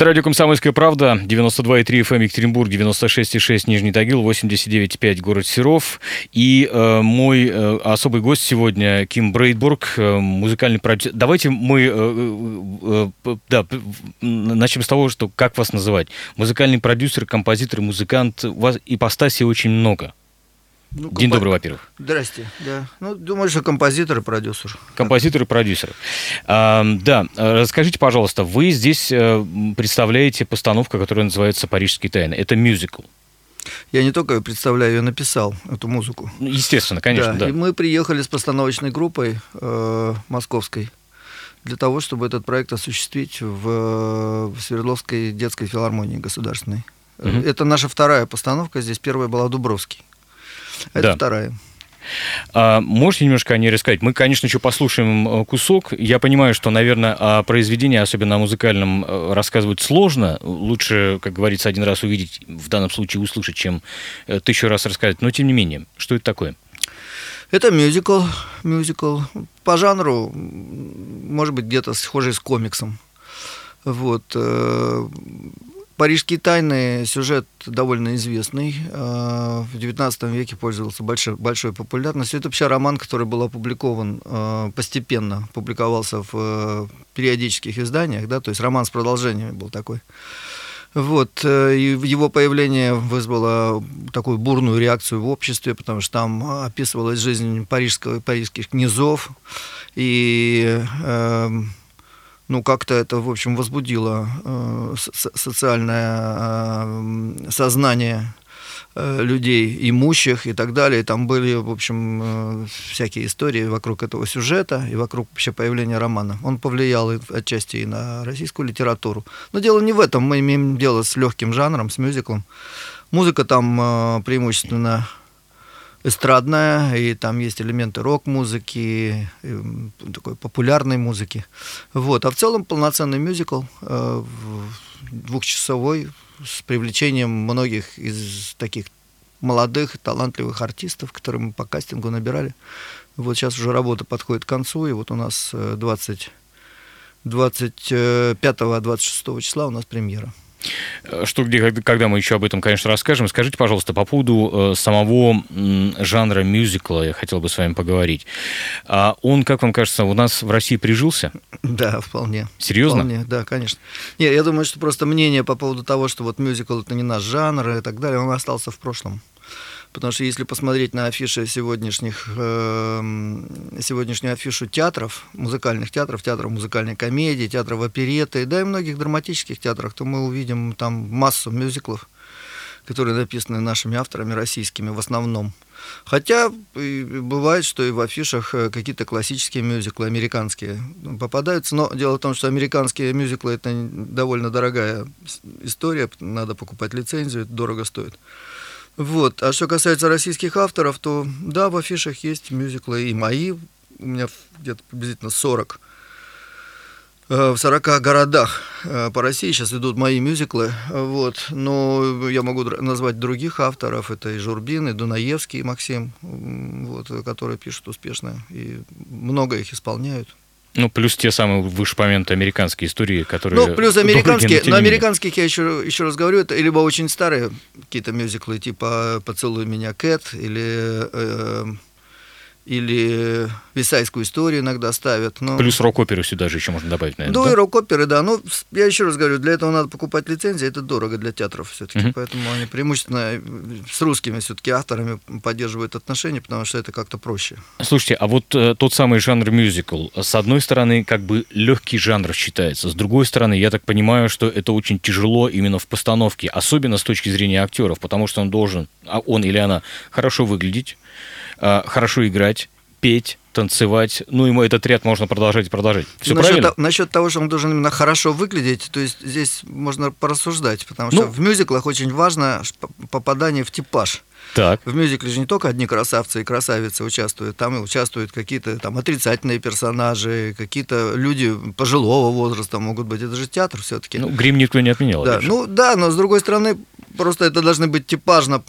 Это радио «Комсомольская правда», 92,3 FM эм Екатеринбург, 96,6 Нижний Тагил, 89,5 город Серов. И э, мой э, особый гость сегодня Ким Брейдбург, э, музыкальный продюсер. Давайте мы э, э, э, да, начнем с того, что как вас называть. Музыкальный продюсер, композитор, музыкант. У вас ипостасей очень много. Ну, День компо... добрый, во-первых. Здрасте, да. Ну, думаю, что композитор и продюсер. Композитор и продюсер. А, да, расскажите, пожалуйста, вы здесь э, представляете постановку, которая называется «Парижские тайны». Это мюзикл. Я не только представляю, я написал эту музыку. Ну, естественно, конечно, да. да. И мы приехали с постановочной группой э, московской для того, чтобы этот проект осуществить в, в Свердловской детской филармонии государственной. Угу. Это наша вторая постановка здесь. Первая была Дубровский. Это да. вторая. А, можете немножко о ней рассказать? Мы, конечно, еще послушаем э, кусок. Я понимаю, что, наверное, о произведении, особенно о музыкальном, э, рассказывать сложно. Лучше, как говорится, один раз увидеть, в данном случае услышать, чем э, тысячу раз рассказать. Но, тем не менее, что это такое? Это мюзикл, мюзикл. По жанру, может быть, где-то схожий с комиксом. Вот. Парижские тайны сюжет довольно известный. А, в XIX веке пользовался большой, большой популярностью. Это вообще роман, который был опубликован а, постепенно, публиковался в э, периодических изданиях, да, то есть роман с продолжениями был такой. Вот, э, и его появление вызвало такую бурную реакцию в обществе, потому что там описывалась жизнь парижского, парижских князов, и э, ну, как-то это, в общем, возбудило э, социальное э, сознание э, людей имущих и так далее. Там были, в общем, э, всякие истории вокруг этого сюжета и вокруг вообще появления романа. Он повлиял отчасти и на российскую литературу. Но дело не в этом. Мы имеем дело с легким жанром, с мюзиклом. Музыка там э, преимущественно эстрадная, и там есть элементы рок-музыки, такой популярной музыки. Вот. А в целом полноценный мюзикл, э, двухчасовой, с привлечением многих из таких молодых, талантливых артистов, которые мы по кастингу набирали. Вот сейчас уже работа подходит к концу, и вот у нас 20, 25-26 числа у нас премьера. Э, что где, когда мы еще об этом, конечно, расскажем. Скажите, пожалуйста, по поводу э, самого жанра мюзикла, я хотел бы с вами поговорить. А он, как вам кажется, у нас в России прижился? Да, вполне. Серьезно? Вполне, да, конечно. Нет, я думаю, что просто мнение по поводу того, что вот мюзикл это не наш жанр и так далее, он остался в прошлом. Потому что если посмотреть на афиши сегодняшних, э, сегодняшнюю афишу театров, музыкальных театров, театров музыкальной комедии, театров опереты, да и многих драматических театрах, то мы увидим там массу мюзиклов, которые написаны нашими авторами российскими в основном. Хотя бывает, что и в афишах э, какие-то классические мюзиклы, американские попадаются. Но дело в том, что американские мюзиклы это довольно дорогая история, надо покупать лицензию, это дорого стоит. Вот. А что касается российских авторов, то да, в афишах есть мюзиклы и мои. У меня где-то приблизительно 40 э, в 40 городах э, по России сейчас идут мои мюзиклы, вот, но я могу назвать других авторов, это и Журбин, и Дунаевский, и Максим, вот, которые пишут успешно, и много их исполняют. Ну, плюс те самые вышепомянутые американские истории, которые... Ну, плюс американские, но американских, я еще, еще раз говорю, это либо очень старые какие-то мюзиклы, типа «Поцелуй меня, Кэт», или э, или висайскую историю иногда ставят. Но... Плюс рок-оперу сюда же еще можно добавить, наверное. Ну да? и рок-оперы, да. Ну, я еще раз говорю, для этого надо покупать лицензии, это дорого для театров все-таки. Угу. Поэтому они преимущественно с русскими все-таки авторами поддерживают отношения, потому что это как-то проще. Слушайте, а вот э, тот самый жанр мюзикл, с одной стороны, как бы легкий жанр считается, с другой стороны, я так понимаю, что это очень тяжело именно в постановке, особенно с точки зрения актеров, потому что он должен, а он или она, хорошо выглядеть, э, хорошо играть, петь, танцевать. Ну, ему этот ряд можно продолжать и продолжать. Все насчет, правильно? насчет того, что он должен именно хорошо выглядеть, то есть здесь можно порассуждать, потому что ну, в мюзиклах очень важно попадание в типаж. Так. В мюзикле же не только одни красавцы и красавицы участвуют, там и участвуют какие-то там отрицательные персонажи, какие-то люди пожилого возраста могут быть. Это же театр все-таки. Ну, грим никто не отменял. Да, ну да, но с другой стороны, просто это должны быть типажно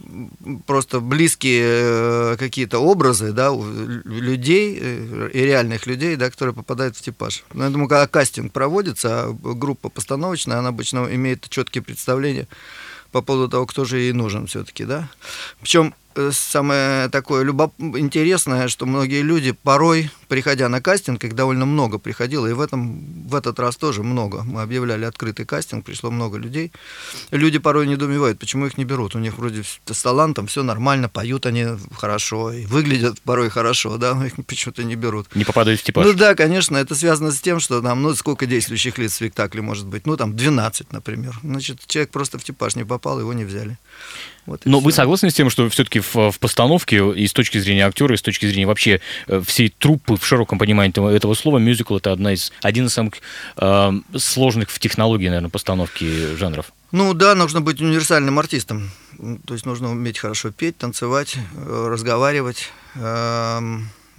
просто близкие э, какие-то образы, да, людей э, и реальных людей, да, которые попадают в типаж. Но я думаю, когда кастинг проводится, а группа постановочная, она обычно имеет четкие представления по поводу того, кто же ей нужен все-таки, да. Причем самое такое любоп... интересное, что многие люди порой, приходя на кастинг, их довольно много приходило, и в, этом, в этот раз тоже много. Мы объявляли открытый кастинг, пришло много людей. Люди порой недоумевают, почему их не берут. У них вроде с талантом все нормально, поют они хорошо, и выглядят порой хорошо, да, но их почему-то не берут. Не попадают в типаж. Ну да, конечно, это связано с тем, что там, ну, сколько действующих лиц в спектакле может быть? Ну, там, 12, например. Значит, человек просто в типаж не попал, его не взяли. Вот Но все. вы согласны с тем, что все-таки в, в постановке и с точки зрения актера, и с точки зрения вообще э, всей труппы в широком понимании этого, этого слова, мюзикл это одна из, один из самых э, сложных в технологии, наверное, постановки жанров? Ну да, нужно быть универсальным артистом. То есть нужно уметь хорошо петь, танцевать, э, разговаривать. Э,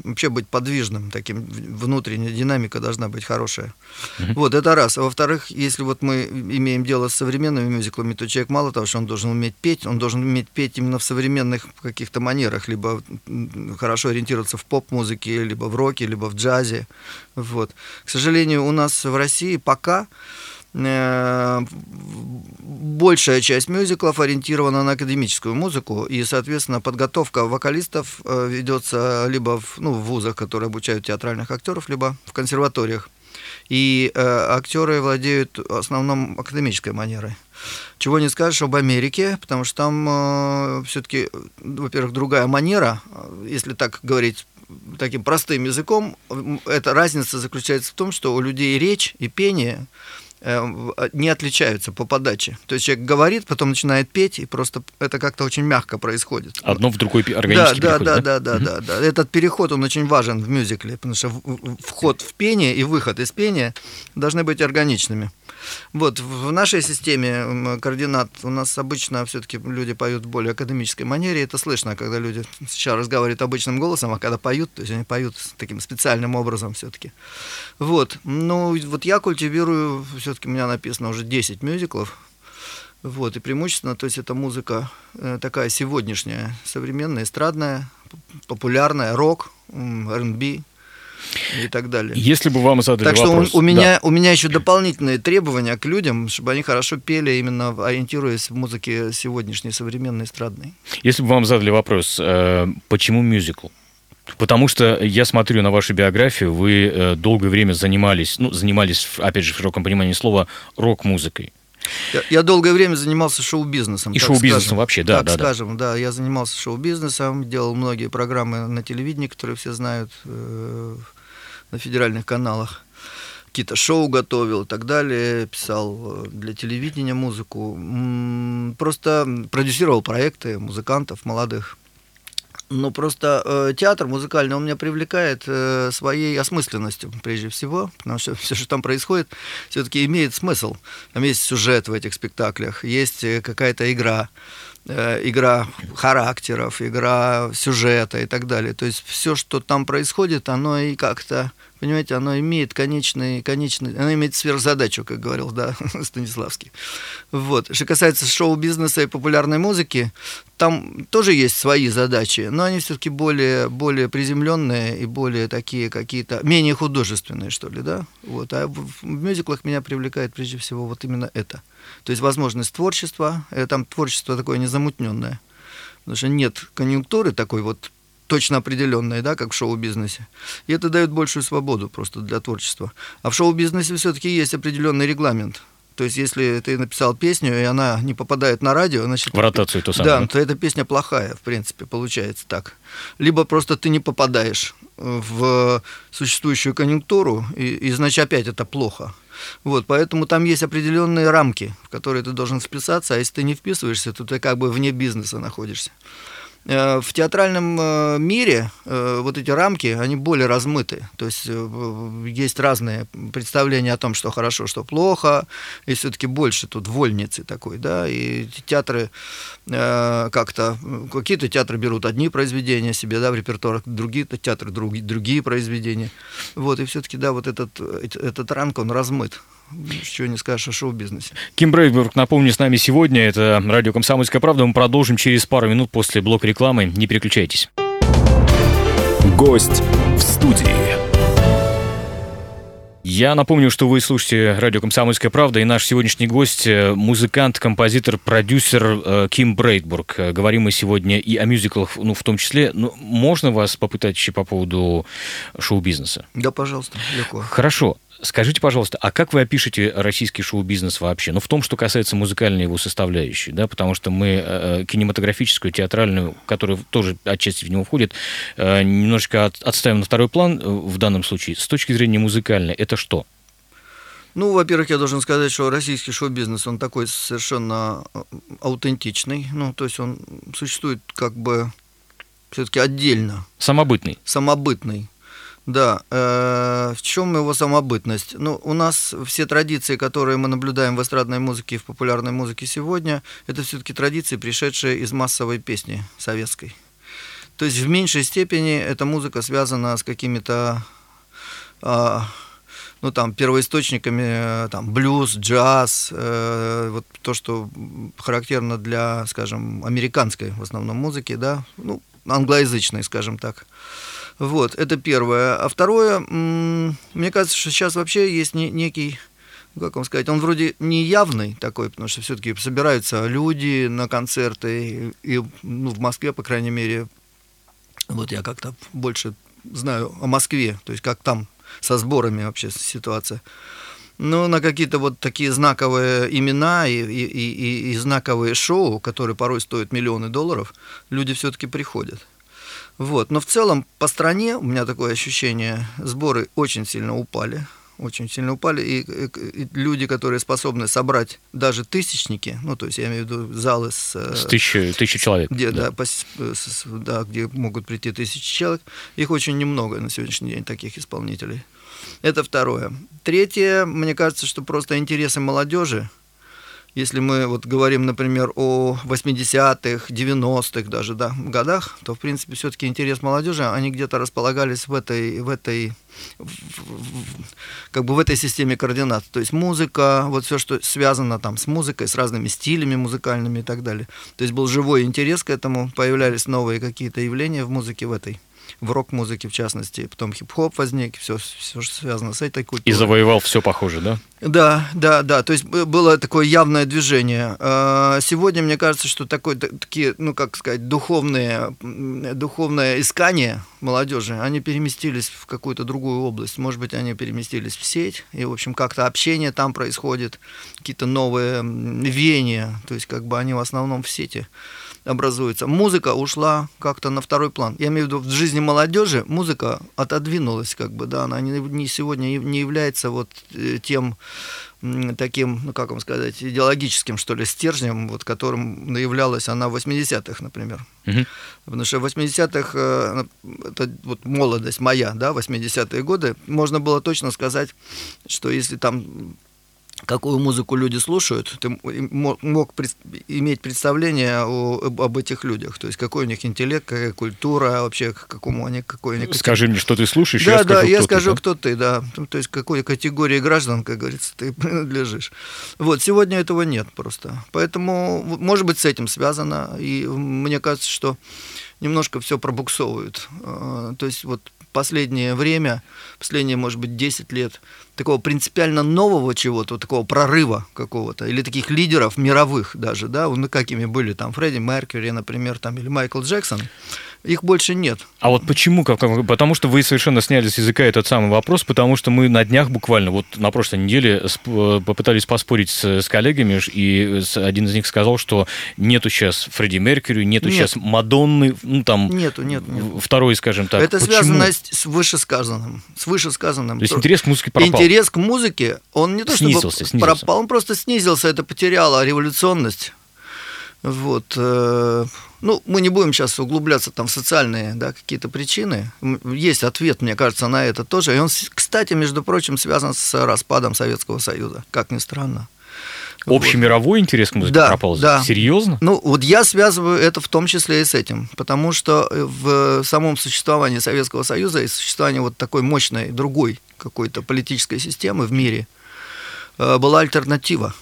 вообще быть подвижным, таким внутренняя динамика должна быть хорошая. Mm-hmm. Вот, это раз. А во-вторых, если вот мы имеем дело с современными мюзиклами, то человек мало того, что он должен уметь петь, он должен уметь петь именно в современных каких-то манерах, либо хорошо ориентироваться в поп-музыке, либо в роке, либо в джазе. Вот. К сожалению, у нас в России пока большая часть мюзиклов ориентирована на академическую музыку, и, соответственно, подготовка вокалистов э, ведется либо в, ну, в вузах, которые обучают театральных актеров, либо в консерваториях. И э, актеры владеют в основном академической манерой. Чего не скажешь об Америке, потому что там э, все-таки, во-первых, другая манера, если так говорить таким простым языком, эта разница заключается в том, что у людей речь и пение Э, не отличаются по подаче. То есть человек говорит, потом начинает петь, и просто это как-то очень мягко происходит. Одно в другой органический да, да, да, да, да, да, да. Этот переход, он очень важен в мюзикле, потому что вход в пение и выход из пения должны быть органичными. Вот, в нашей системе координат у нас обычно все-таки люди поют в более академической манере. Это слышно, когда люди сейчас разговаривают обычным голосом, а когда поют, то есть они поют таким специальным образом все-таки. Вот. Ну, вот я культивирую, все-таки у меня написано уже 10 мюзиклов. Вот, и преимущественно, то есть это музыка э, такая сегодняшняя, современная, эстрадная, популярная, рок, R&B, и так далее. Если бы вам задали так вопрос... что у, меня, да. у меня еще дополнительные требования к людям, чтобы они хорошо пели, именно ориентируясь в музыке сегодняшней, современной, эстрадной. Если бы вам задали вопрос, э, почему мюзикл? Потому что я смотрю на вашу биографию, вы э, долгое время занимались, ну, занимались, опять же, в широком понимании слова, рок-музыкой. Я, я долгое время занимался шоу-бизнесом. И шоу-бизнесом вообще, да, так да, скажем, да. да. Я занимался шоу-бизнесом, делал многие программы на телевидении, которые все знают э, на федеральных каналах. Какие-то шоу готовил и так далее, писал э, для телевидения музыку. Просто продюсировал проекты музыкантов молодых. Ну, просто э, театр музыкальный, он меня привлекает э, своей осмысленностью, прежде всего, потому что все, что там происходит, все-таки имеет смысл. Там есть сюжет в этих спектаклях, есть э, какая-то игра, игра характеров, игра сюжета и так далее. То есть все, что там происходит, оно и как-то понимаете, оно имеет конечный, конечный, оно имеет сверхзадачу, как говорил, да, Станиславский. Вот. Что касается шоу-бизнеса и популярной музыки, там тоже есть свои задачи, но они все-таки более, более приземленные и более такие какие-то, менее художественные, что ли, да? Вот. А в мюзиклах меня привлекает прежде всего вот именно это. То есть возможность творчества, э, там творчество такое незамутненное. Потому что нет конъюнктуры такой вот точно определенные, да, как в шоу-бизнесе. И это дает большую свободу просто для творчества. А в шоу-бизнесе все-таки есть определенный регламент. То есть, если ты написал песню, и она не попадает на радио, значит... В ротацию то самое. Да, то эта песня плохая, в принципе, получается так. Либо просто ты не попадаешь в существующую конъюнктуру, и, и значит, опять это плохо. Вот, поэтому там есть определенные рамки, в которые ты должен вписаться, а если ты не вписываешься, то ты как бы вне бизнеса находишься. Э, в театральном э, мире э, вот эти рамки, они более размыты. То есть есть разные представления о том, что хорошо, что плохо, и все-таки больше тут вольницы такой, да, и театры как-то, какие-то театры берут одни произведения себе, да, в репертуар, другие театры другие, другие произведения. Вот, и все-таки, да, вот этот, этот рамк, он размыт чего не скажешь о шоу-бизнесе. Ким Брейберг, напомню, с нами сегодня. Это радио «Комсомольская правда». Мы продолжим через пару минут после блока рекламы. Не переключайтесь. Гость в студии. Я напомню, что вы слушаете радио «Комсомольская правда», и наш сегодняшний гость – музыкант, композитор, продюсер э, Ким Брейдбург. Говорим мы сегодня и о мюзиклах, ну, в том числе. Ну, можно вас попытать еще по поводу шоу-бизнеса? Да, пожалуйста, легко. Хорошо. Скажите, пожалуйста, а как вы опишете российский шоу-бизнес вообще? Ну, в том, что касается музыкальной его составляющей, да, потому что мы э, э кинематографическую, театральную, которая тоже отчасти в него входит, э, немножечко от, отставим на второй план э, в данном случае. С точки зрения музыкальной, это что? Ну, во-первых, я должен сказать, что российский шоу-бизнес, он такой совершенно э, аутентичный. Ну, то есть он существует как бы все-таки отдельно. Самобытный. Самобытный. Да, э, в чем его самобытность? Ну, у нас все традиции, которые мы наблюдаем в эстрадной музыке и в популярной музыке сегодня, это все-таки традиции, пришедшие из массовой песни советской. То есть в меньшей степени эта музыка связана с какими-то, э, ну там, первоисточниками, э, там, блюз, джаз, э, вот то, что характерно для, скажем, американской в основном музыки, да, ну, англоязычной, скажем так. Вот, это первое. А второе, мне кажется, что сейчас вообще есть некий как вам сказать, он вроде не явный такой, потому что все-таки собираются люди на концерты, и, и ну, в Москве, по крайней мере, вот я как-то больше знаю о Москве, то есть как там со сборами вообще ситуация. Ну, на какие-то вот такие знаковые имена и, и, и, и знаковые шоу, которые порой стоят миллионы долларов, люди все-таки приходят. Вот. Но в целом по стране, у меня такое ощущение, сборы очень сильно упали. Очень сильно упали. И, и, и люди, которые способны собрать даже тысячники, ну, то есть я имею в виду залы с... Э, с тысячи, тысячи человек. Где, да. Да, по, с, да, где могут прийти тысячи человек. Их очень немного на сегодняшний день, таких исполнителей. Это второе. Третье, мне кажется, что просто интересы молодежи, если мы вот говорим, например, о 80-х, 90-х даже да, годах, то, в принципе, все-таки интерес молодежи, они где-то располагались в этой, в этой как бы в этой системе координат. То есть музыка, вот все, что связано там с музыкой, с разными стилями музыкальными и так далее. То есть был живой интерес к этому, появлялись новые какие-то явления в музыке в этой в рок-музыке в частности, потом хип-хоп возник, все, все, что связано с этой культурой. И завоевал все похоже, да? Да, да, да, то есть было такое явное движение. А, сегодня, мне кажется, что такое, такие, ну, как сказать, духовные, духовное искание молодежи, они переместились в какую-то другую область. Может быть, они переместились в сеть, и, в общем, как-то общение там происходит, какие-то новые веяния, то есть как бы они в основном в сети образуется. Музыка ушла как-то на второй план. Я имею в виду, в жизни молодежи музыка отодвинулась, как бы, да, она не, не сегодня не является вот э, тем таким, ну как вам сказать, идеологическим, что ли, стержнем, вот которым являлась она в 80-х, например. Угу. Потому что в 80-х, э, это вот молодость моя, да, 80-е годы, можно было точно сказать, что если там какую музыку люди слушают, ты мог иметь представление о, об этих людях, то есть какой у них интеллект, какая культура, вообще к какому они, какой у них... Скажи мне, что ты слушаешь, да, я да, скажу, я кто скажу, ты, да? кто ты, да, то есть какой категории граждан, как говорится, ты принадлежишь. Вот, сегодня этого нет просто, поэтому, может быть, с этим связано, и мне кажется, что немножко все пробуксовывают, а, то есть вот последнее время, последние, может быть, 10 лет, такого принципиально нового чего-то, такого прорыва какого-то, или таких лидеров мировых даже, да, ну, какими были там Фредди Меркьюри, например, там, или Майкл Джексон, их больше нет. А вот почему? Потому что вы совершенно сняли с языка этот самый вопрос, потому что мы на днях буквально, вот на прошлой неделе попытались поспорить с, с коллегами, и один из них сказал, что нету сейчас Фредди Меркьюри, нету нет. сейчас Мадонны, ну там... Нету, нет, нет. Второй, скажем так. Это почему? связано с вышесказанным. С вышесказанным. То есть интерес к музыке пропал? Интерес к музыке, он не то снизился, чтобы снизился. пропал, он просто снизился, это потеряло революционность. Вот. Э, ну, мы не будем сейчас углубляться там в социальные да, какие-то причины. Есть ответ, мне кажется, на это тоже. И он, кстати, между прочим, связан с распадом Советского Союза, как ни странно. Общемировой вот. интерес к музыке да, пропал? Да. Серьезно? Ну, вот я связываю это в том числе и с этим, потому что в самом существовании Советского Союза и существовании вот такой мощной другой какой-то политической системы в мире – была альтернатива.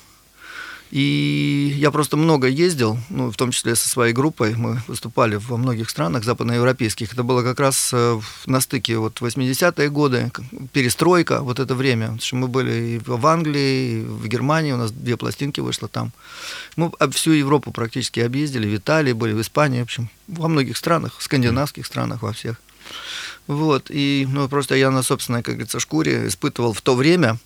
И я просто много ездил, ну, в том числе со своей группой. Мы выступали во многих странах западноевропейских. Это было как раз э, на стыке вот 80-е годы, перестройка, вот это время. Что мы были и в Англии, и в Германии, у нас две пластинки вышло там. Мы всю Европу практически объездили, в Италии были, в Испании, в общем, во многих странах, скандинавских странах, во всех. Вот, и ну, просто я на собственной, как говорится, шкуре испытывал в то время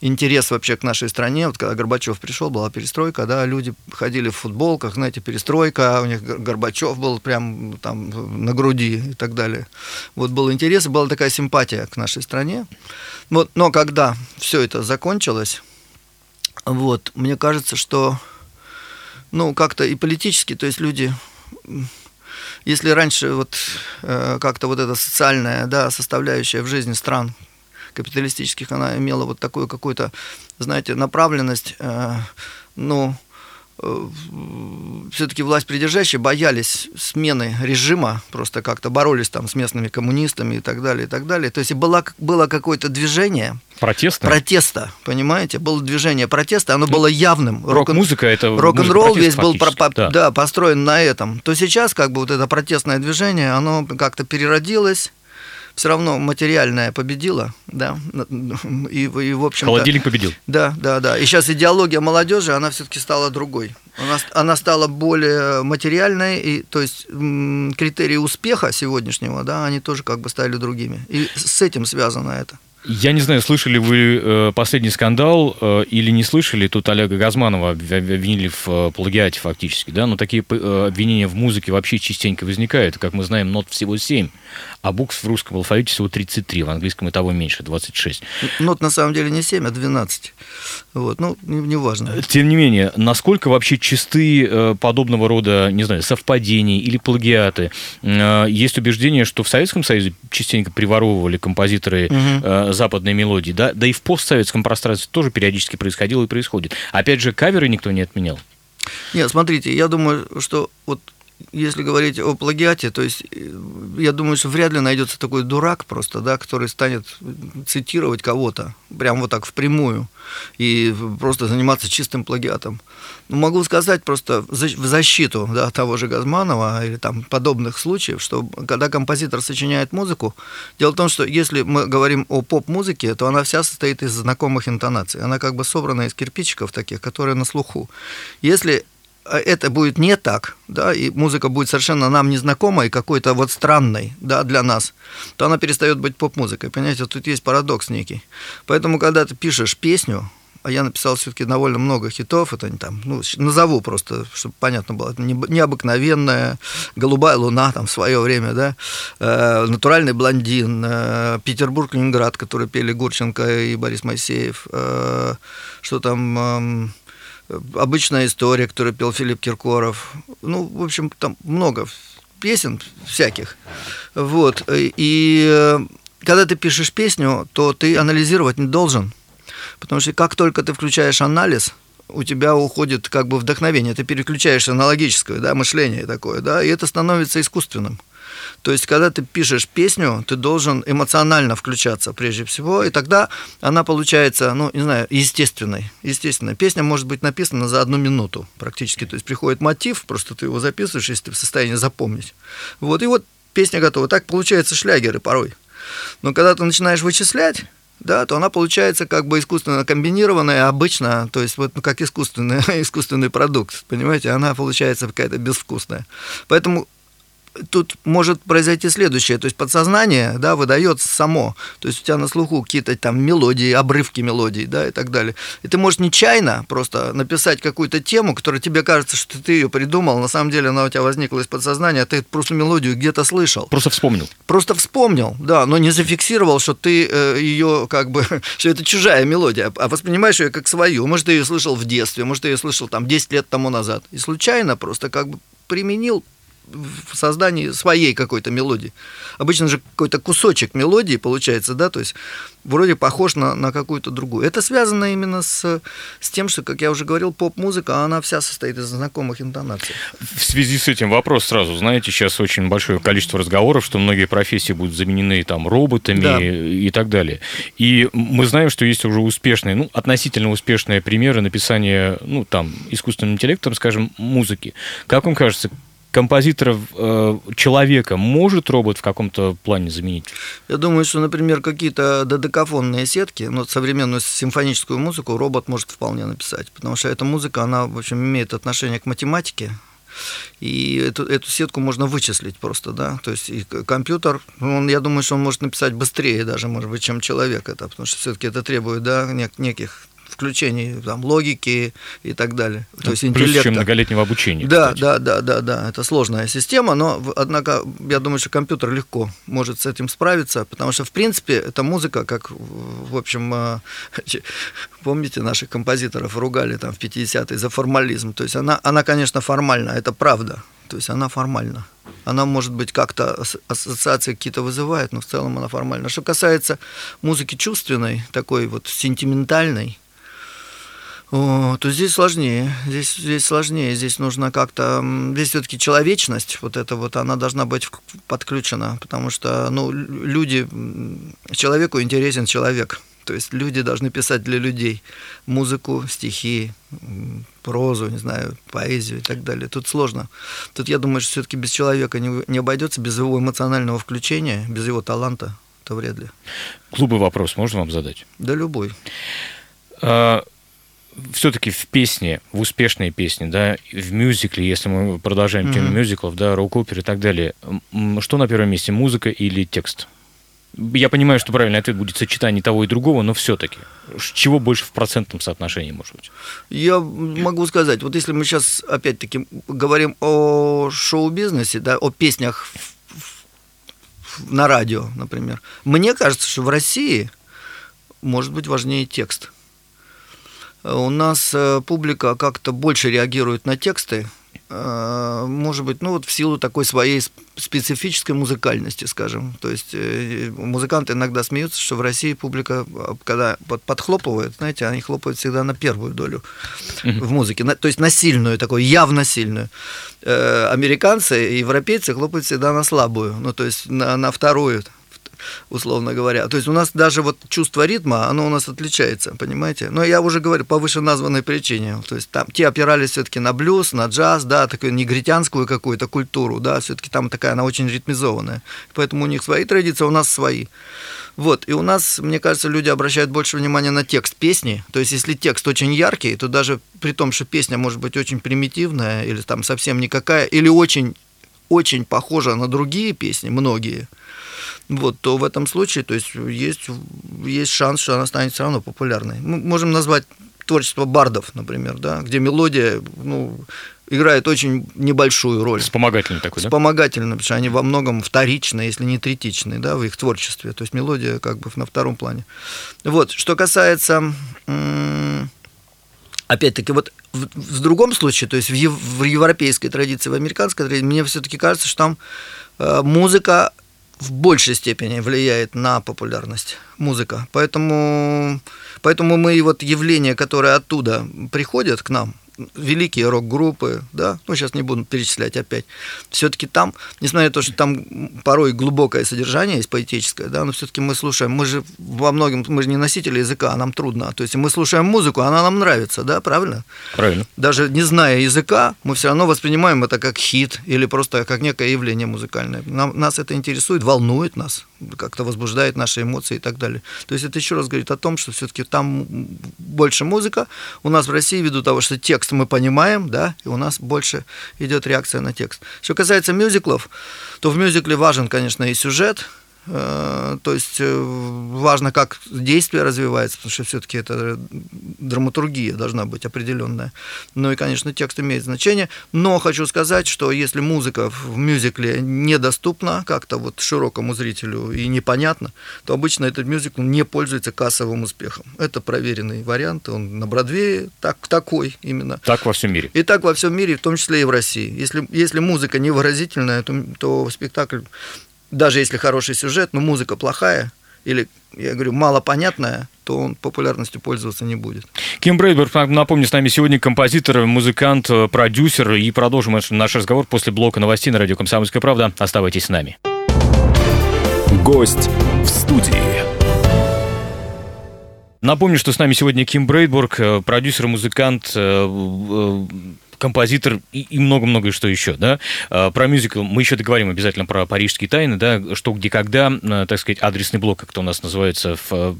интерес вообще к нашей стране. Вот когда Горбачев пришел, была перестройка, да, люди ходили в футболках, знаете, перестройка, у них Горбачев был прям там на груди и так далее. Вот был интерес, была такая симпатия к нашей стране. Вот, но когда все это закончилось, вот, мне кажется, что, ну, как-то и политически, то есть люди если раньше вот э, как-то вот эта социальная да, составляющая в жизни стран капиталистических, она имела вот такую какую-то, знаете, направленность, э, ну, все-таки власть придержащие боялись смены режима, просто как-то боролись там с местными коммунистами и так далее, и так далее. То есть было, было какое-то движение. Протеста? Протеста, понимаете? Было движение протеста, оно ну, было явным. Рок-музыка это Рок-н-ролл весь был про, да. Да, построен на этом. То сейчас как бы вот это протестное движение, оно как-то переродилось, все равно материальное победило, да, и, и в общем Холодильник победил. Да, да, да. И сейчас идеология молодежи, она все-таки стала другой. Она, она стала более материальной, и, то есть критерии успеха сегодняшнего, да, они тоже как бы стали другими. И с этим связано это. Я не знаю, слышали вы э, последний скандал э, или не слышали. Тут Олега Газманова обвинили в э, плагиате фактически, да, но такие обвинения в музыке вообще частенько возникают. Как мы знаем, нот всего 7, а букв в русском алфавите всего 33, в английском и того меньше, 26. Нот на самом деле не 7, а 12. Вот, ну, неважно. Не Тем не менее, насколько вообще чисты э, подобного рода, не знаю, совпадения или плагиаты? Э, есть убеждение, что в Советском Союзе частенько приворовывали композиторы угу западной мелодии, да, да и в постсоветском пространстве тоже периодически происходило и происходит. Опять же, каверы никто не отменял. Нет, смотрите, я думаю, что вот если говорить о плагиате, то есть э, я думаю, что вряд ли найдется такой дурак просто, да, который станет цитировать кого-то, прям вот так впрямую, и просто заниматься чистым плагиатом. Но могу сказать просто в защиту да, того же Газманова или там подобных случаев, что когда композитор сочиняет музыку, дело в том, что если мы говорим о поп-музыке, то она вся состоит из знакомых интонаций. Она как бы собрана из кирпичиков таких, которые на слуху. Если это будет не так, да, и музыка будет совершенно нам незнакомой, какой-то вот странной, да, для нас, то она перестает быть поп-музыкой. Понимаете, тут есть парадокс некий. Поэтому, когда ты пишешь песню, а я написал все-таки довольно много хитов, это не там, ну, назову просто, чтобы понятно было, это необыкновенная, голубая луна там в свое время, да, э, натуральный блондин, э, Петербург, Ленинград, которые пели Гурченко и Борис Моисеев, э, что там... Э, обычная история, которую пел Филипп Киркоров. Ну, в общем, там много песен всяких. Вот. И э, когда ты пишешь песню, то ты анализировать не должен. Потому что как только ты включаешь анализ, у тебя уходит как бы вдохновение, ты переключаешься на логическое да, мышление такое, да, и это становится искусственным. То есть, когда ты пишешь песню, ты должен эмоционально включаться прежде всего, и тогда она получается, ну, не знаю, естественной. Естественная. Песня может быть написана за одну минуту практически. То есть, приходит мотив, просто ты его записываешь, если ты в состоянии запомнить. Вот, и вот песня готова. Так получаются шлягеры порой. Но когда ты начинаешь вычислять, да, то она получается как бы искусственно комбинированная, обычно, то есть вот ну, как искусственный, искусственный продукт, понимаете, она получается какая-то безвкусная. Поэтому тут может произойти следующее, то есть подсознание, да, выдает само, то есть у тебя на слуху какие-то там мелодии, обрывки мелодий, да, и так далее. И ты можешь нечаянно просто написать какую-то тему, которая тебе кажется, что ты ее придумал, на самом деле она у тебя возникла из подсознания, а ты просто мелодию где-то слышал. Просто вспомнил. Просто вспомнил, да, но не зафиксировал, что ты э, ее как бы, что это чужая мелодия, а воспринимаешь ее как свою. Может, ты ее слышал в детстве, может, ты ее слышал там 10 лет тому назад. И случайно просто как бы применил в создании своей какой-то мелодии. Обычно же какой-то кусочек мелодии получается, да, то есть вроде похож на, на какую-то другую. Это связано именно с, с тем, что, как я уже говорил, поп-музыка, она вся состоит из знакомых интонаций. В связи с этим вопрос сразу. Знаете, сейчас очень большое количество разговоров, что многие профессии будут заменены там роботами да. и так далее. И мы знаем, что есть уже успешные, ну, относительно успешные примеры написания, ну, там, искусственным интеллектом, скажем, музыки. Как вам кажется, композитора э, человека может робот в каком-то плане заменить? Я думаю, что, например, какие-то додекафонные сетки, ну, современную симфоническую музыку робот может вполне написать, потому что эта музыка, она, в общем, имеет отношение к математике, и эту, эту сетку можно вычислить просто, да, то есть и компьютер, он, я думаю, что он может написать быстрее даже, может быть, чем человек это, потому что все-таки это требует, да, неких включении там, логики и так далее. То есть Плюс интеллекта. чем многолетнего обучения. Да, кстати. да, да, да, да. Это сложная система, но, однако, я думаю, что компьютер легко может с этим справиться, потому что, в принципе, эта музыка, как, в общем, э, помните, наших композиторов ругали там в 50-е за формализм. То есть она, она, конечно, формальна, это правда. То есть она формальна. Она, может быть, как-то ассоциации какие-то вызывает, но в целом она формальна. Что касается музыки чувственной, такой вот сентиментальной, то здесь сложнее. Здесь, здесь сложнее. Здесь нужно как-то... Здесь все-таки человечность, вот эта вот, она должна быть подключена, потому что, ну, люди... Человеку интересен человек. То есть люди должны писать для людей музыку, стихи, прозу, не знаю, поэзию и так далее. Тут сложно. Тут я думаю, что все-таки без человека не, не обойдется, без его эмоционального включения, без его таланта, это вряд ли. Клубы вопрос можно вам задать? Да, любой. А, все-таки в песне, в успешной песне, да, в мюзикле, если мы продолжаем тему mm-hmm. мюзиклов, да, рок-опер и так далее, что на первом месте, музыка или текст? Я понимаю, что правильный ответ будет сочетание того и другого, но все-таки чего больше в процентном соотношении, может быть? Я могу сказать, вот если мы сейчас опять-таки говорим о шоу-бизнесе, да, о песнях на радио, например, мне кажется, что в России может быть важнее текст у нас э, публика как-то больше реагирует на тексты, э, может быть, ну вот в силу такой своей специфической музыкальности, скажем. То есть э, музыканты иногда смеются, что в России публика, когда подхлопывает, знаете, они хлопают всегда на первую долю в музыке, то есть на сильную, такую явно сильную. Американцы и европейцы хлопают всегда на слабую, ну то есть на, на вторую условно говоря. То есть у нас даже вот чувство ритма, оно у нас отличается, понимаете? Но я уже говорю, по вышеназванной причине. То есть там те опирались все-таки на блюз, на джаз, да, такую негритянскую какую-то культуру, да, все-таки там такая, она очень ритмизованная. Поэтому у них свои традиции, а у нас свои. Вот, и у нас, мне кажется, люди обращают больше внимания на текст песни. То есть, если текст очень яркий, то даже при том, что песня может быть очень примитивная, или там совсем никакая, или очень, очень похожа на другие песни, многие – вот, то в этом случае то есть, есть, есть шанс, что она станет все равно популярной. Мы можем назвать творчество бардов, например, да, где мелодия ну, играет очень небольшую роль. Вспомогательный такой, да? Вспомогательный, потому что они во многом вторичные, если не третичные, да, в их творчестве. То есть мелодия как бы на втором плане. Вот, что касается... Опять-таки, вот в, в другом случае, то есть в, ев, в европейской традиции, в американской традиции, мне все-таки кажется, что там э, музыка в большей степени влияет на популярность музыка. Поэтому, поэтому мы вот явления, которые оттуда приходят к нам, великие рок-группы, да, ну, сейчас не буду перечислять опять, все-таки там, несмотря на то, что там порой глубокое содержание есть поэтическое, да, но все-таки мы слушаем, мы же во многом, мы же не носители языка, а нам трудно, то есть мы слушаем музыку, она нам нравится, да, правильно? Правильно. Даже не зная языка, мы все равно воспринимаем это как хит или просто как некое явление музыкальное. Нам, нас это интересует, волнует нас, как-то возбуждает наши эмоции и так далее. То есть это еще раз говорит о том, что все-таки там больше музыка, у нас в России ввиду того, что текст текст мы понимаем, да, и у нас больше идет реакция на текст. Что касается мюзиклов, то в мюзикле важен, конечно, и сюжет, то есть э, важно, как действие развивается, потому что все-таки это драматургия должна быть определенная. Ну и, конечно, текст имеет значение. Но хочу сказать, что если музыка в мюзикле недоступна как-то вот широкому зрителю и непонятно, то обычно этот мюзикл не пользуется кассовым успехом. Это проверенный вариант, он на Бродвее так, такой именно. Так во всем мире. И так во всем мире, в том числе и в России. Если, если музыка невыразительная, то, то спектакль даже если хороший сюжет, но музыка плохая, или, я говорю, малопонятная, то он популярностью пользоваться не будет. Ким Брейдберг, напомню, с нами сегодня композитор, музыкант, продюсер. И продолжим наш разговор после блока новостей на радио «Комсомольская правда». Оставайтесь с нами. Гость в студии. Напомню, что с нами сегодня Ким Брейдбург, э, продюсер, музыкант, э, э, композитор и много-много что еще, да. А, про мюзикл мы еще договорим обязательно про парижские тайны, да, что, где, когда, а, так сказать, адресный блок, как это у нас называется в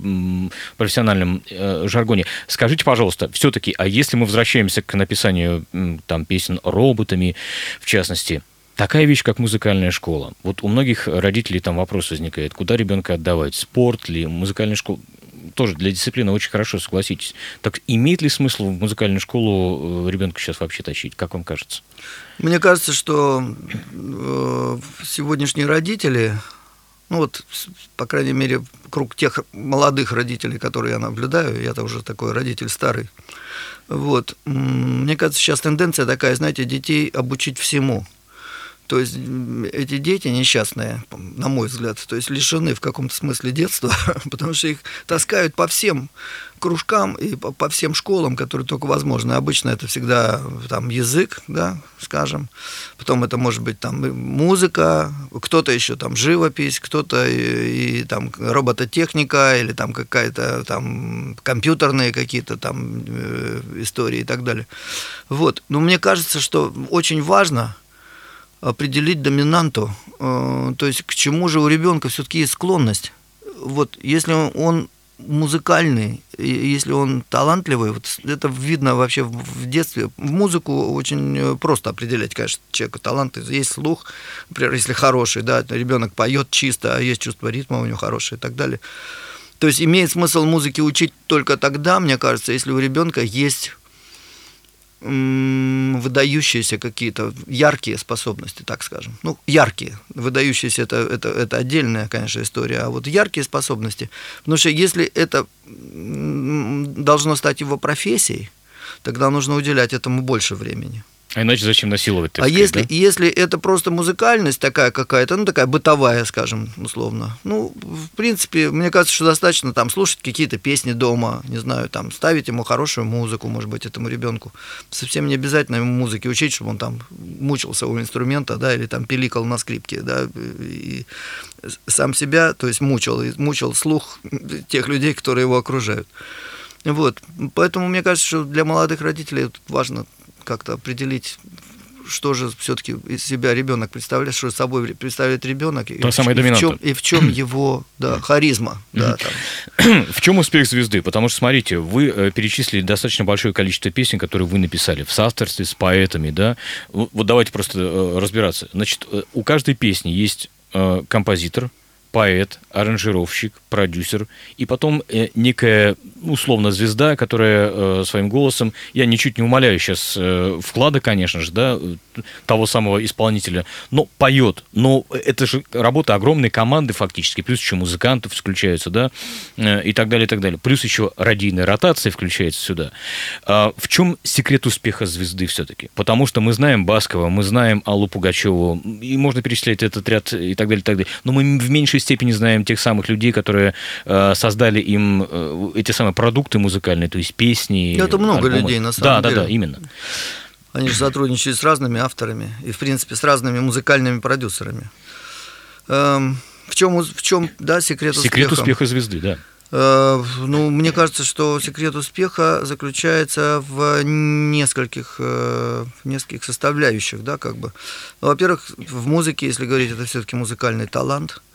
профессиональном э, жаргоне. Скажите, пожалуйста, все-таки, а если мы возвращаемся к написанию там песен роботами, в частности, Такая вещь, как музыкальная школа. Вот у многих родителей там вопрос возникает, куда ребенка отдавать, спорт ли, музыкальная школа тоже для дисциплины очень хорошо, согласитесь. Так имеет ли смысл в музыкальную школу э, ребенка сейчас вообще тащить? Как вам кажется? Мне кажется, что э, сегодняшние родители, ну вот, по крайней мере, круг тех молодых родителей, которые я наблюдаю, я-то уже такой родитель старый, вот, мне кажется, сейчас тенденция такая, знаете, детей обучить всему – то есть эти дети несчастные, на мой взгляд, то есть лишены в каком-то смысле детства, потому что их таскают по всем кружкам и по, по всем школам, которые только возможны. Обычно это всегда там язык, да, скажем. Потом это может быть там музыка, кто-то еще там живопись, кто-то и, и там робототехника или там какая-то там компьютерные какие-то там э, истории и так далее. Вот. Но мне кажется, что очень важно определить доминанту, э, то есть к чему же у ребенка все-таки есть склонность. Вот если он музыкальный, если он талантливый, вот это видно вообще в детстве. В музыку очень э, просто определять, конечно, человека талант. Есть слух, например, если хороший, да, ребенок поет чисто, а есть чувство ритма у него хорошее и так далее. То есть имеет смысл музыке учить только тогда, мне кажется, если у ребенка есть выдающиеся какие-то яркие способности, так скажем. Ну, яркие. Выдающиеся это, это, это отдельная, конечно, история. А вот яркие способности. Потому что если это должно стать его профессией, тогда нужно уделять этому больше времени. А иначе зачем насиловать? А сказать, если, да? если это просто музыкальность такая какая-то, ну такая бытовая, скажем, условно, ну, в принципе, мне кажется, что достаточно там слушать какие-то песни дома, не знаю, там ставить ему хорошую музыку, может быть, этому ребенку. Совсем не обязательно ему музыки учить, чтобы он там мучился у инструмента, да, или там пиликал на скрипке, да, и сам себя, то есть мучил, и мучил слух тех людей, которые его окружают. Вот, поэтому мне кажется, что для молодых родителей важно как-то определить что же все-таки из себя ребенок представляет, что собой представляет ребенок, и, и, в чем, и в чем его да, харизма. Да, там. В чем успех звезды? Потому что, смотрите, вы э, перечислили достаточно большое количество песен, которые вы написали в соавторстве с поэтами, да. Вот давайте просто э, разбираться. Значит, э, у каждой песни есть композитор, поэт, аранжировщик, продюсер, и потом э, некая условно звезда, которая э, своим голосом, я ничуть не умоляю сейчас э, вклада, конечно же, да, того самого исполнителя, но поет. Но это же работа огромной команды фактически, плюс еще музыкантов включаются, да, э, и так далее, и так далее. Плюс еще радийная ротация включается сюда. А в чем секрет успеха звезды все-таки? Потому что мы знаем Баскова, мы знаем Аллу Пугачеву, и можно перечислять этот ряд и так далее, и так далее. Но мы в меньшей степени знаем тех самых людей, которые э, создали им э, эти самые продукты музыкальные, то есть песни. Это много альбомы. людей, на самом да, деле. Да, да, именно. Они же сотрудничают с разными авторами и, в принципе, с разными музыкальными продюсерами. Эм, в чем, в чем да, секрет, секрет успеха? Секрет успеха звезды, да. Э, ну, мне кажется, что секрет успеха заключается в нескольких, в нескольких составляющих, да, как бы. Ну, во-первых, в музыке, если говорить, это все-таки музыкальный талант –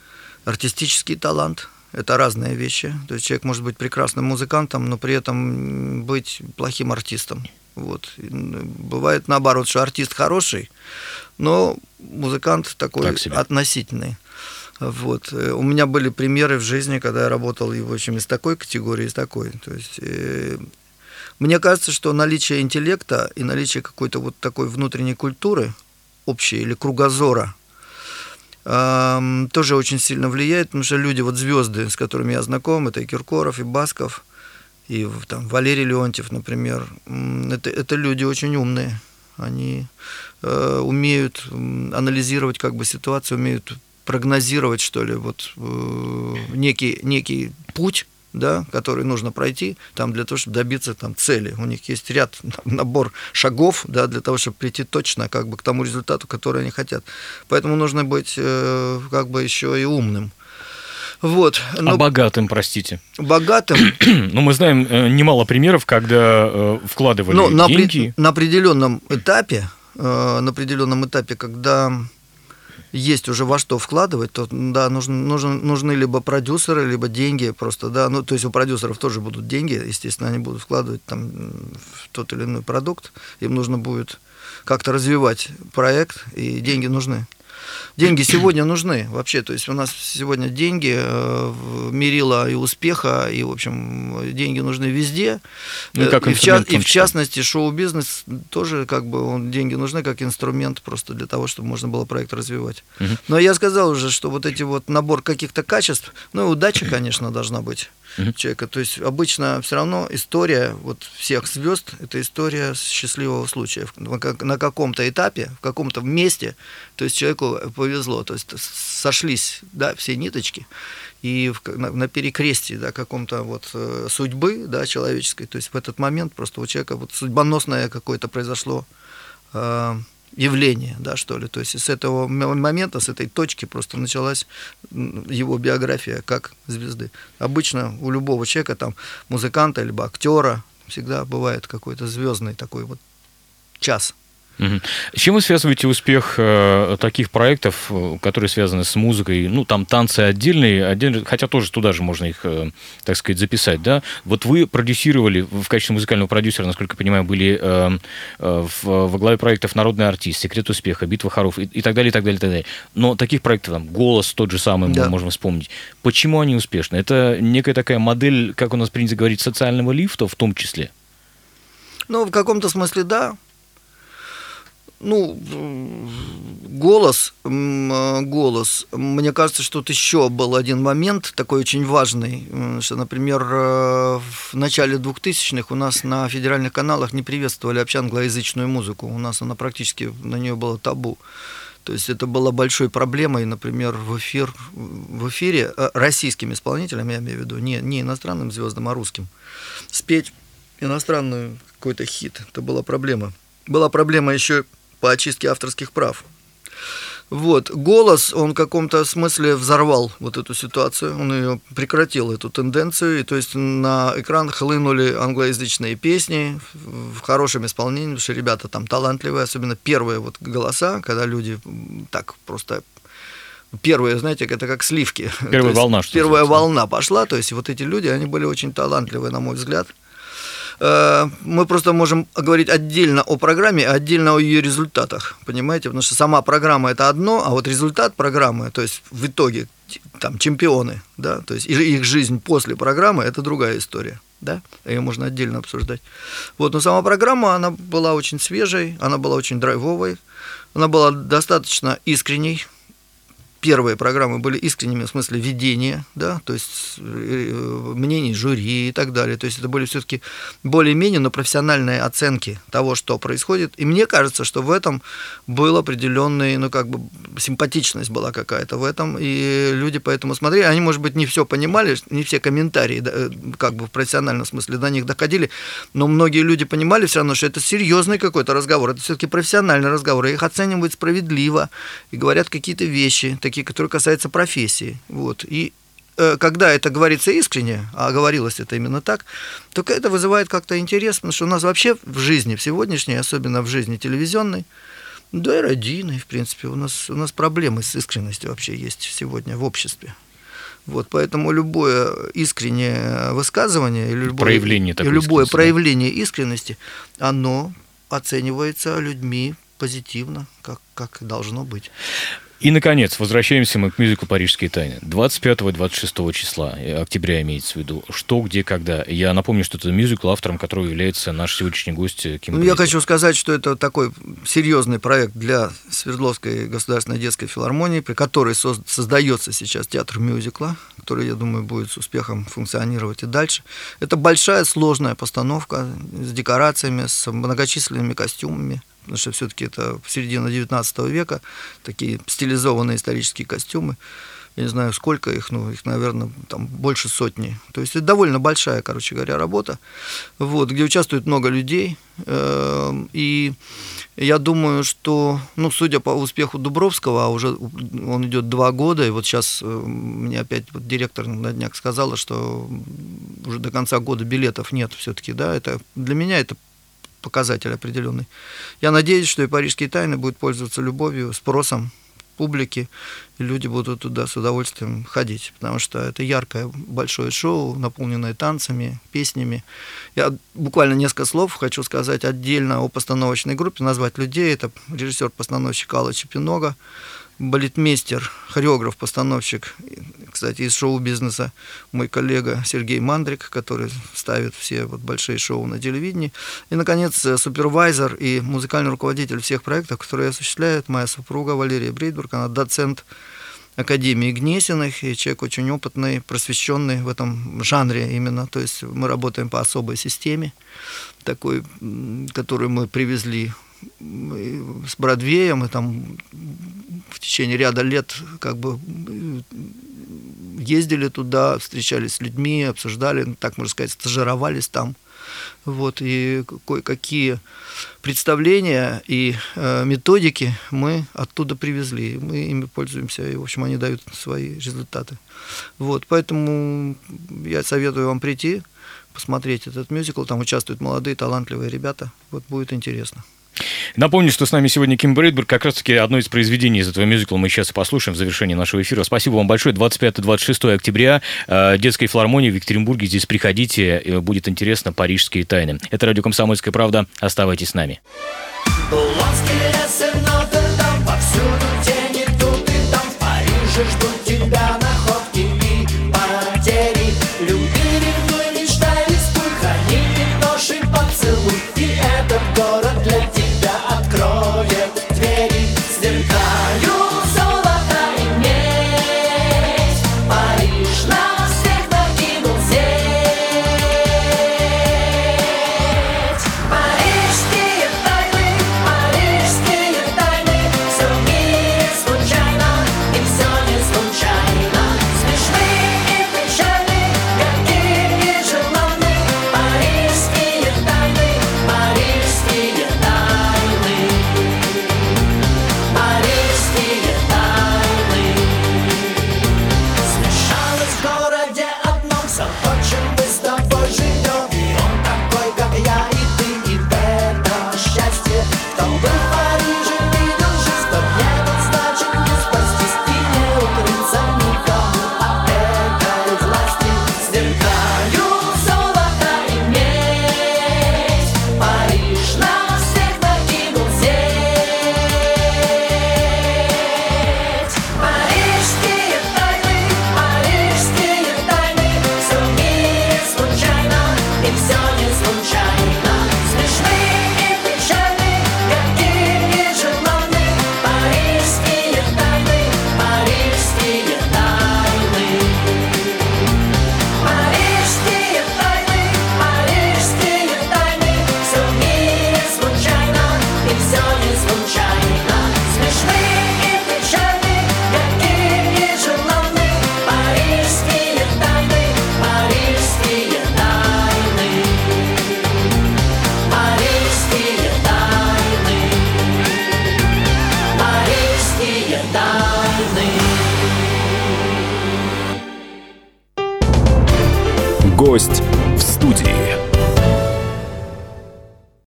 артистический талант. Это разные вещи. То есть человек может быть прекрасным музыкантом, но при этом быть плохим артистом. Вот. Бывает наоборот, что артист хороший, но музыкант такой так относительный. Вот. Э, у меня были примеры в жизни, когда я работал и, в общем, из такой категории, из такой. То есть, э, мне кажется, что наличие интеллекта и наличие какой-то вот такой внутренней культуры общей или кругозора тоже очень сильно влияет, потому что люди, вот звезды, с которыми я знаком, это и Киркоров, и Басков, и там, Валерий Леонтьев, например, это, это люди очень умные. Они э, умеют анализировать как бы ситуацию, умеют прогнозировать, что ли, вот э, некий, некий путь, да, который нужно пройти там для того, чтобы добиться там цели. У них есть ряд, набор шагов, да, для того, чтобы прийти точно как бы к тому результату, который они хотят. Поэтому нужно быть э, как бы еще и умным. Вот. Но... А богатым, простите. Богатым. ну, мы знаем э, немало примеров, когда э, вкладывали Но на деньги. При... На определенном этапе, э, на определенном этапе, когда есть уже во что вкладывать, то да, нужен, нужен, нужны либо продюсеры, либо деньги просто, да, ну, то есть у продюсеров тоже будут деньги, естественно, они будут вкладывать там в тот или иной продукт, им нужно будет как-то развивать проект, и деньги нужны. Деньги сегодня нужны вообще, то есть у нас сегодня деньги э, мерила и успеха, и, в общем, деньги нужны везде. Ну, и, как и, в, ча- и в частности, шоу-бизнес тоже, как бы, он, деньги нужны как инструмент просто для того, чтобы можно было проект развивать. Угу. Но я сказал уже, что вот эти вот набор каких-то качеств, ну, и удача, конечно, должна быть угу. человека. То есть обычно все равно история вот всех звезд это история счастливого случая. На каком-то этапе, в каком-то месте, то есть человеку повезло, то есть сошлись да, все ниточки, и в, на, на перекрестии да, каком-то вот э, судьбы да, человеческой, то есть в этот момент просто у человека вот судьбоносное какое-то произошло э, явление, да, что ли. То есть с этого момента, с этой точки просто началась его биография как звезды. Обычно у любого человека, там, музыканта, либо актера, всегда бывает какой-то звездный такой вот час с чем вы связываете успех э, таких проектов, э, которые связаны с музыкой? Ну, там танцы отдельные, отдельные, хотя тоже туда же можно их, э, так сказать, записать, да? Вот вы продюсировали, в качестве музыкального продюсера, насколько я понимаю, были во главе проектов «Народный артист», «Секрет успеха», «Битва хоров» и, и так далее, и так далее, и так далее. Но таких проектов, там, «Голос» тот же самый, да. мы можем вспомнить. Почему они успешны? Это некая такая модель, как у нас принято говорить, социального лифта в том числе? Ну, в каком-то смысле да. Ну, голос, э, голос. Мне кажется, что тут еще был один момент такой очень важный, что, например, э, в начале 2000-х у нас на федеральных каналах не приветствовали вообще англоязычную музыку. У нас она практически, на нее было табу. То есть это было большой проблемой, например, в, эфир, в эфире э, российским исполнителям, я имею в виду, не, не иностранным звездам, а русским, спеть иностранную какой-то хит. Это была проблема. Была проблема еще по очистке авторских прав. Вот. Голос, он в каком-то смысле взорвал вот эту ситуацию, он ее прекратил, эту тенденцию, и то есть на экран хлынули англоязычные песни в хорошем исполнении, потому что ребята там талантливые, особенно первые вот голоса, когда люди так просто первые, знаете, это как сливки. Первая волна, что Первая волна пошла, то есть вот эти люди, они были очень талантливые, на мой взгляд. Э, мы просто можем говорить отдельно о программе, отдельно о ее результатах, понимаете? Потому что сама программа это одно, а вот результат программы, то есть в итоге там чемпионы, да, то есть их жизнь после программы это другая история, да, ее можно отдельно обсуждать. Вот, но сама программа, она была очень свежей, она была очень драйвовой, она была достаточно искренней, первые программы были искренними в смысле ведения, да, то есть э, мнений жюри и так далее. То есть это были все-таки более-менее, но профессиональные оценки того, что происходит. И мне кажется, что в этом был определенный, ну, как бы симпатичность была какая-то в этом. И люди поэтому смотрели. Они, может быть, не все понимали, не все комментарии, э, как бы в профессиональном смысле до них доходили, но многие люди понимали все равно, что это серьезный какой-то разговор, это все-таки профессиональный разговор, и их оценивают справедливо, и говорят какие-то вещи, такие, которые касаются профессии. Вот. И э, когда это говорится искренне, а говорилось это именно так, то это вызывает как-то интерес, потому что у нас вообще в жизни, в сегодняшней, особенно в жизни телевизионной, да и родийной, в принципе, у нас, у нас проблемы с искренностью вообще есть сегодня в обществе. Вот, поэтому любое искреннее высказывание или любое, проявление, любое проявление искренности, оно оценивается людьми позитивно, как, как должно быть. И, наконец, возвращаемся мы к мюзиклу «Парижские тайны». 25-26 числа, э, октября имеется в виду. Что, где, когда. Я напомню, что это мюзикл, автором которого является наш сегодняшний гость э, Ким Ну, я хочу сказать, что это такой серьезный проект для Свердловской государственной детской филармонии, при которой создается сейчас театр мюзикла, который, я думаю, будет с успехом функционировать и дальше. Это большая сложная постановка с декорациями, с многочисленными костюмами, потому что все-таки это середина 19 века, такие стилизованные исторические костюмы. Я не знаю, сколько их, ну, их, наверное, там больше сотни. То есть это довольно большая, короче говоря, работа, вот, где участвует много людей. Эм, и я думаю, что, ну, судя по успеху Дубровского, а уже он идет два года, и вот сейчас э, мне опять вот директор на днях сказала, что уже до конца года билетов нет все-таки, да, это для меня это показатель определенный. Я надеюсь, что и парижские тайны будут пользоваться любовью, спросом публики, и люди будут туда с удовольствием ходить, потому что это яркое большое шоу, наполненное танцами, песнями. Я буквально несколько слов хочу сказать отдельно о постановочной группе, назвать людей. Это режиссер-постановщик Алла Чепинога, балетмейстер, хореограф, постановщик, кстати, из шоу-бизнеса, мой коллега Сергей Мандрик, который ставит все вот большие шоу на телевидении. И, наконец, э, супервайзер и музыкальный руководитель всех проектов, которые осуществляет моя супруга Валерия Брейдбург, она доцент Академии Гнесиных, и человек очень опытный, просвещенный в этом жанре именно. То есть мы работаем по особой системе, такой, которую мы привезли с Бродвеем, и там в течение ряда лет как бы ездили туда, встречались с людьми, обсуждали, ну, так можно сказать, стажировались там. Вот, и кое-какие представления и э, методики мы оттуда привезли. Мы ими пользуемся, и, в общем, они дают свои результаты. Вот, поэтому я советую вам прийти, посмотреть этот мюзикл. Там участвуют молодые, талантливые ребята. Вот будет интересно. Напомню, что с нами сегодня Ким Брейдберг, как раз-таки одно из произведений из этого мюзикла мы сейчас и послушаем в завершении нашего эфира. Спасибо вам большое. 25-26 октября э, детской филармонии в Екатеринбурге. Здесь приходите, будет интересно «Парижские тайны». Это радио «Комсомольская правда». Оставайтесь с нами. ждут тебя